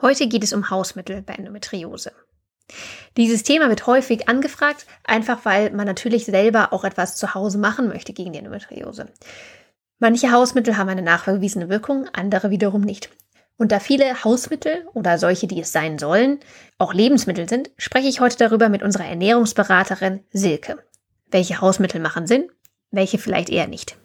Heute geht es um Hausmittel bei Endometriose. Dieses Thema wird häufig angefragt, einfach weil man natürlich selber auch etwas zu Hause machen möchte gegen die Endometriose. Manche Hausmittel haben eine nachgewiesene Wirkung, andere wiederum nicht. Und da viele Hausmittel oder solche, die es sein sollen, auch Lebensmittel sind, spreche ich heute darüber mit unserer Ernährungsberaterin Silke. Welche Hausmittel machen Sinn, welche vielleicht eher nicht.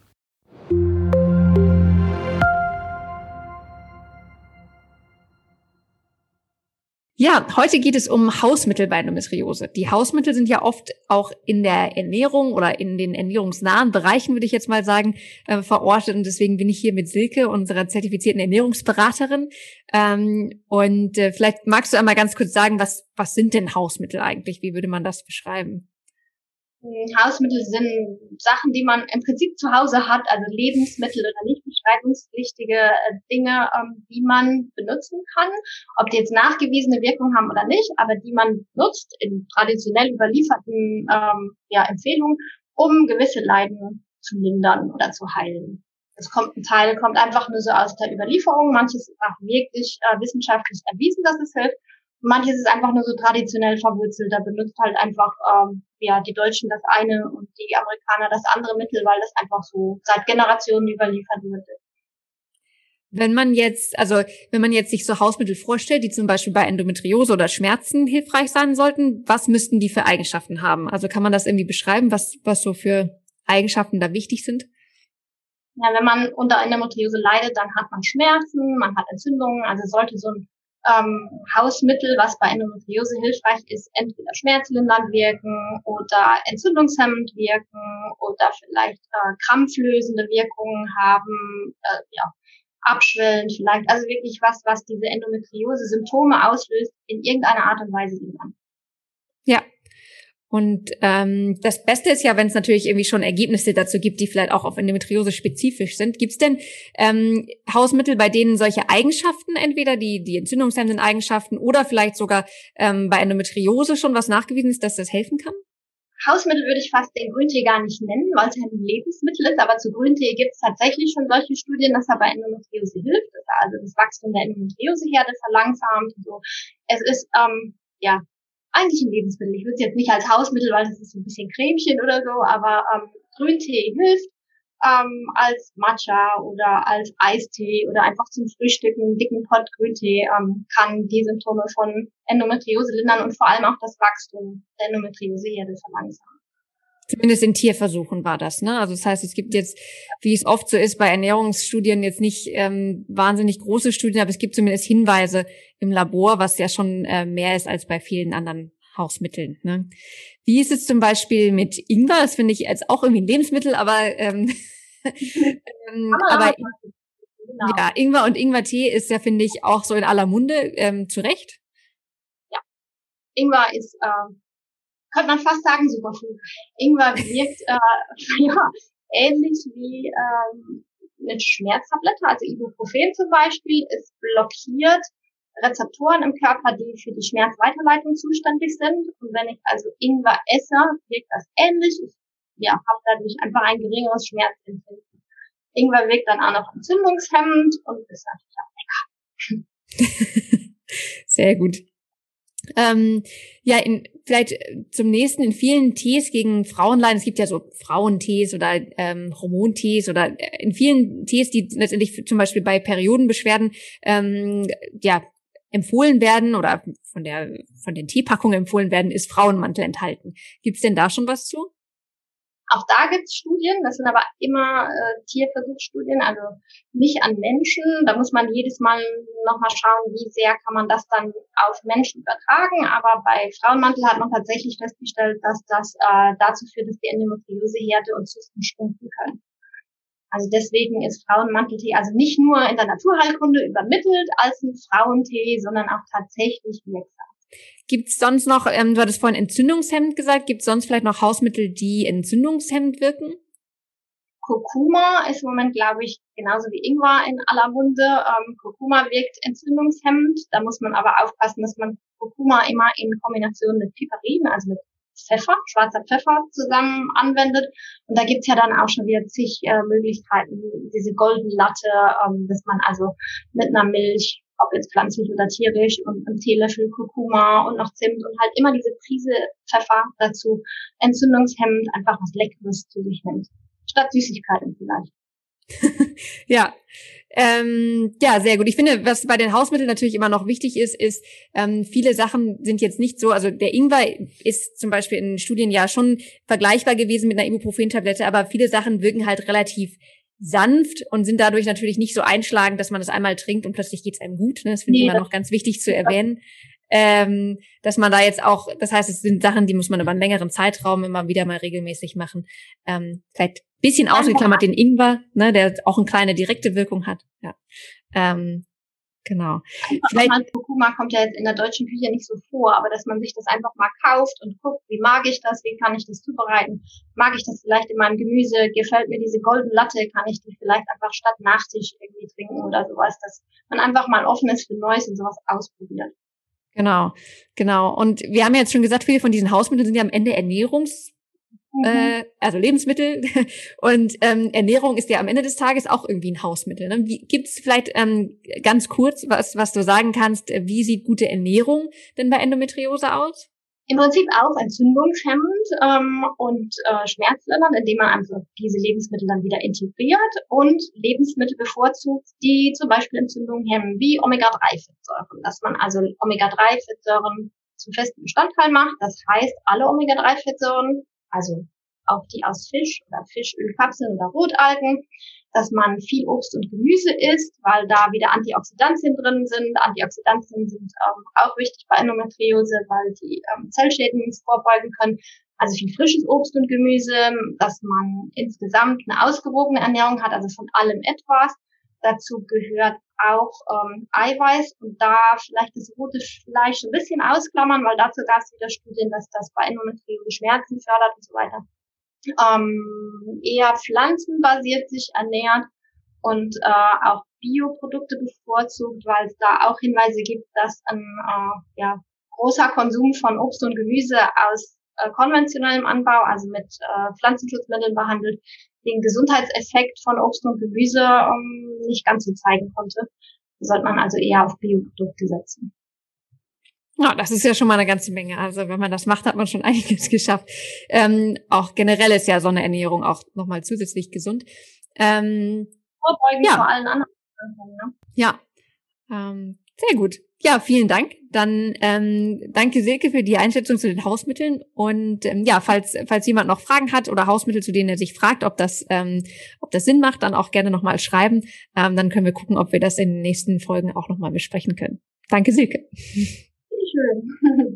Ja, heute geht es um Hausmittel bei Endometriose. Die Hausmittel sind ja oft auch in der Ernährung oder in den ernährungsnahen Bereichen, würde ich jetzt mal sagen, äh, verortet. Und deswegen bin ich hier mit Silke, unserer zertifizierten Ernährungsberaterin. Ähm, und äh, vielleicht magst du einmal ganz kurz sagen, was, was sind denn Hausmittel eigentlich? Wie würde man das beschreiben? Hausmittel sind Sachen, die man im Prinzip zu Hause hat, also Lebensmittel oder nicht beschreibungspflichtige äh, Dinge, ähm, die man benutzen kann, ob die jetzt nachgewiesene Wirkung haben oder nicht, aber die man nutzt in traditionell überlieferten ähm, ja, Empfehlungen, um gewisse Leiden zu lindern oder zu heilen. Es kommt ein Teil kommt einfach nur so aus der Überlieferung, manches ist auch wirklich äh, wissenschaftlich erwiesen, dass es hilft manches ist einfach nur so traditionell verwurzelt. Da benutzt halt einfach ähm, ja die Deutschen das eine und die Amerikaner das andere Mittel, weil das einfach so seit Generationen überliefert wird. Wenn man jetzt, also wenn man jetzt sich so Hausmittel vorstellt, die zum Beispiel bei Endometriose oder Schmerzen hilfreich sein sollten, was müssten die für Eigenschaften haben? Also kann man das irgendwie beschreiben, was, was so für Eigenschaften da wichtig sind? Ja, wenn man unter Endometriose leidet, dann hat man Schmerzen, man hat Entzündungen, also sollte so ein ähm, Hausmittel, was bei Endometriose hilfreich ist, entweder schmerzlindernd wirken oder entzündungshemmend wirken oder vielleicht äh, krampflösende Wirkungen haben, äh, ja, abschwellend vielleicht, also wirklich was, was diese Endometriose-Symptome auslöst, in irgendeiner Art und Weise lindern. Ja, und ähm, das Beste ist ja, wenn es natürlich irgendwie schon Ergebnisse dazu gibt, die vielleicht auch auf Endometriose spezifisch sind. Gibt es denn ähm, Hausmittel, bei denen solche Eigenschaften, entweder die, die entzündungshemmenden Eigenschaften oder vielleicht sogar ähm, bei Endometriose schon was nachgewiesen ist, dass das helfen kann? Hausmittel würde ich fast den Grüntee gar nicht nennen, weil es ja ein Lebensmittel ist, aber zu Grüntee gibt es tatsächlich schon solche Studien, dass er bei Endometriose hilft, dass er also das Wachstum der Endometrioseherde verlangsamt. So. Es ist ähm, ja eigentlich ein Lebensmittel. Ich würde es jetzt nicht als Hausmittel, weil das ist ein bisschen Cremchen oder so, aber ähm, Grüntee hilft ähm, als Matcha oder als Eistee oder einfach zum Frühstücken, einen dicken Pott Grüntee ähm, kann die Symptome von Endometriose lindern und vor allem auch das Wachstum der Endometrioseherde verlangsamen. Zumindest in Tierversuchen war das, ne? Also das heißt, es gibt jetzt, wie es oft so ist bei Ernährungsstudien, jetzt nicht ähm, wahnsinnig große Studien, aber es gibt zumindest Hinweise im Labor, was ja schon äh, mehr ist als bei vielen anderen Hausmitteln. Ne? Wie ist es zum Beispiel mit Ingwer? Das finde ich jetzt auch irgendwie ein Lebensmittel, aber ähm, ähm, aber genau. ja, Ingwer und Ingwertee ist ja, finde ich, auch so in aller Munde, ähm, zu Recht. Ja. Ingwer ist äh, könnte man fast sagen, Superfood. Ingwer wirkt äh, ja, ähnlich wie ähm, eine Schmerztablette, also Ibuprofen zum Beispiel, ist blockiert Rezeptoren im Körper, die für die Schmerzweiterleitung zuständig sind. Und wenn ich also Ingwer esse, wirkt das ähnlich. Ich ja, habe dadurch einfach ein geringeres Schmerzempfinden. Ingwer wirkt dann auch noch entzündungshemmend und ist natürlich auch lecker. Sehr gut. Ähm, ja, in, vielleicht zum nächsten, in vielen Tees gegen Frauenleiden, es gibt ja so Frauentees oder ähm, Hormontees oder äh, in vielen Tees, die letztendlich zum Beispiel bei Periodenbeschwerden ähm, ja empfohlen werden oder von der von den Teepackungen empfohlen werden, ist Frauenmantel enthalten. Gibt's denn da schon was zu? Auch da gibt es Studien, das sind aber immer äh, Tierversuchsstudien, also nicht an Menschen. Da muss man jedes Mal nochmal schauen, wie sehr kann man das dann auf Menschen übertragen. Aber bei Frauenmantel hat man tatsächlich festgestellt, dass das äh, dazu führt, dass die Endometrioseherde und Zysten schrumpfen können. Also deswegen ist Frauenmanteltee also nicht nur in der Naturheilkunde übermittelt als ein Frauentee, sondern auch tatsächlich wirksam. Gibt es sonst noch, ähm, du hattest vorhin entzündungshemmend gesagt, gibt es sonst vielleicht noch Hausmittel, die entzündungshemmend wirken? Kurkuma ist im Moment, glaube ich, genauso wie Ingwer in aller Munde. Ähm, Kurkuma wirkt entzündungshemmend. Da muss man aber aufpassen, dass man Kurkuma immer in Kombination mit Piperin, also mit Pfeffer, schwarzer Pfeffer zusammen anwendet. Und da gibt's ja dann auch schon wieder zig äh, Möglichkeiten, diese Golden Latte, ähm, dass man also mit einer Milch, ob jetzt pflanzlich oder tierisch, und einem Teelöffel Kurkuma und noch Zimt und halt immer diese Prise Pfeffer dazu, entzündungshemmend, einfach was Leckeres zu sich nimmt. Statt Süßigkeiten vielleicht. ja. Ähm, ja, sehr gut. Ich finde, was bei den Hausmitteln natürlich immer noch wichtig ist, ist, ähm, viele Sachen sind jetzt nicht so, also der Ingwer ist zum Beispiel in Studien ja schon vergleichbar gewesen mit einer Ibuprofen-Tablette, aber viele Sachen wirken halt relativ sanft und sind dadurch natürlich nicht so einschlagend, dass man das einmal trinkt und plötzlich geht's einem gut. Ne? Das finde nee, ich immer noch ganz wichtig zu erwähnen. Ähm, dass man da jetzt auch, das heißt, es sind Sachen, die muss man über einen längeren Zeitraum immer wieder mal regelmäßig machen. Ähm, vielleicht bisschen ausgeklammert den Ingwer, ne, der auch eine kleine direkte Wirkung hat. Ja. Ähm, Genau. Vielleicht Kurkuma kommt ja jetzt in der deutschen Küche nicht so vor, aber dass man sich das einfach mal kauft und guckt, wie mag ich das, wie kann ich das zubereiten, mag ich das vielleicht in meinem Gemüse, gefällt mir diese Golden Latte, kann ich die vielleicht einfach statt Nachtisch irgendwie trinken oder sowas, dass man einfach mal offen ist für Neues und sowas ausprobiert. Genau, genau. Und wir haben ja jetzt schon gesagt, viele von diesen Hausmitteln sind ja am Ende Ernährungs Mhm. Äh, also Lebensmittel und ähm, Ernährung ist ja am Ende des Tages auch irgendwie ein Hausmittel. Ne? Gibt es vielleicht ähm, ganz kurz was, was du sagen kannst, äh, wie sieht gute Ernährung denn bei Endometriose aus? Im Prinzip auch entzündungshemmend ähm, und äh, schmerzlindernd, indem man einfach diese Lebensmittel dann wieder integriert und Lebensmittel bevorzugt, die zum Beispiel Entzündungen hemmen, wie Omega-3-Fettsäuren. Dass man also Omega-3-Fettsäuren zum festen Bestandteil macht. Das heißt, alle Omega-3-Fettsäuren also auch die aus Fisch oder Fischölkapseln oder Rotalgen, dass man viel Obst und Gemüse isst, weil da wieder Antioxidantien drin sind. Antioxidantien sind ähm, auch wichtig bei Endometriose, weil die ähm, Zellschäden vorbeugen können. Also viel frisches Obst und Gemüse, dass man insgesamt eine ausgewogene Ernährung hat, also von allem etwas. Dazu gehört auch ähm, Eiweiß und da vielleicht das rote Fleisch ein bisschen ausklammern, weil dazu gab es wieder Studien, dass das bei Endometriose Schmerzen fördert und so weiter. Ähm, eher pflanzenbasiert sich ernährt und äh, auch Bioprodukte bevorzugt, weil es da auch Hinweise gibt, dass ein äh, ja, großer Konsum von Obst und Gemüse aus äh, konventionellem Anbau, also mit äh, Pflanzenschutzmitteln behandelt, den Gesundheitseffekt von Obst und Gemüse ähm, nicht ganz so zeigen konnte. Da sollte man also eher auf Bioprodukte setzen. Ja, das ist ja schon mal eine ganze Menge. Also wenn man das macht, hat man schon einiges geschafft. Ähm, auch generell ist ja so eine Ernährung auch nochmal zusätzlich gesund. Ähm, Vorbeugen ja. vor allen anderen. Ne? Ja, ähm, sehr gut. Ja, vielen Dank. Dann ähm, danke Silke für die Einschätzung zu den Hausmitteln. Und ähm, ja, falls, falls jemand noch Fragen hat oder Hausmittel, zu denen er sich fragt, ob das, ähm, ob das Sinn macht, dann auch gerne nochmal schreiben. Ähm, dann können wir gucken, ob wir das in den nächsten Folgen auch nochmal besprechen können. Danke, Silke. Schön.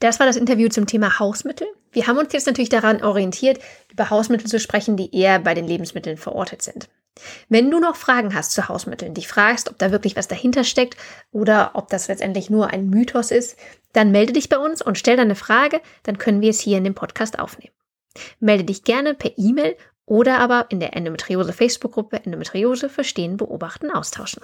Das war das Interview zum Thema Hausmittel. Wir haben uns jetzt natürlich daran orientiert, über Hausmittel zu sprechen, die eher bei den Lebensmitteln verortet sind. Wenn du noch Fragen hast zu Hausmitteln, dich fragst, ob da wirklich was dahinter steckt oder ob das letztendlich nur ein Mythos ist, dann melde dich bei uns und stell deine Frage, dann können wir es hier in dem Podcast aufnehmen. Melde dich gerne per E-Mail oder aber in der Endometriose Facebook-Gruppe Endometriose verstehen, beobachten, austauschen.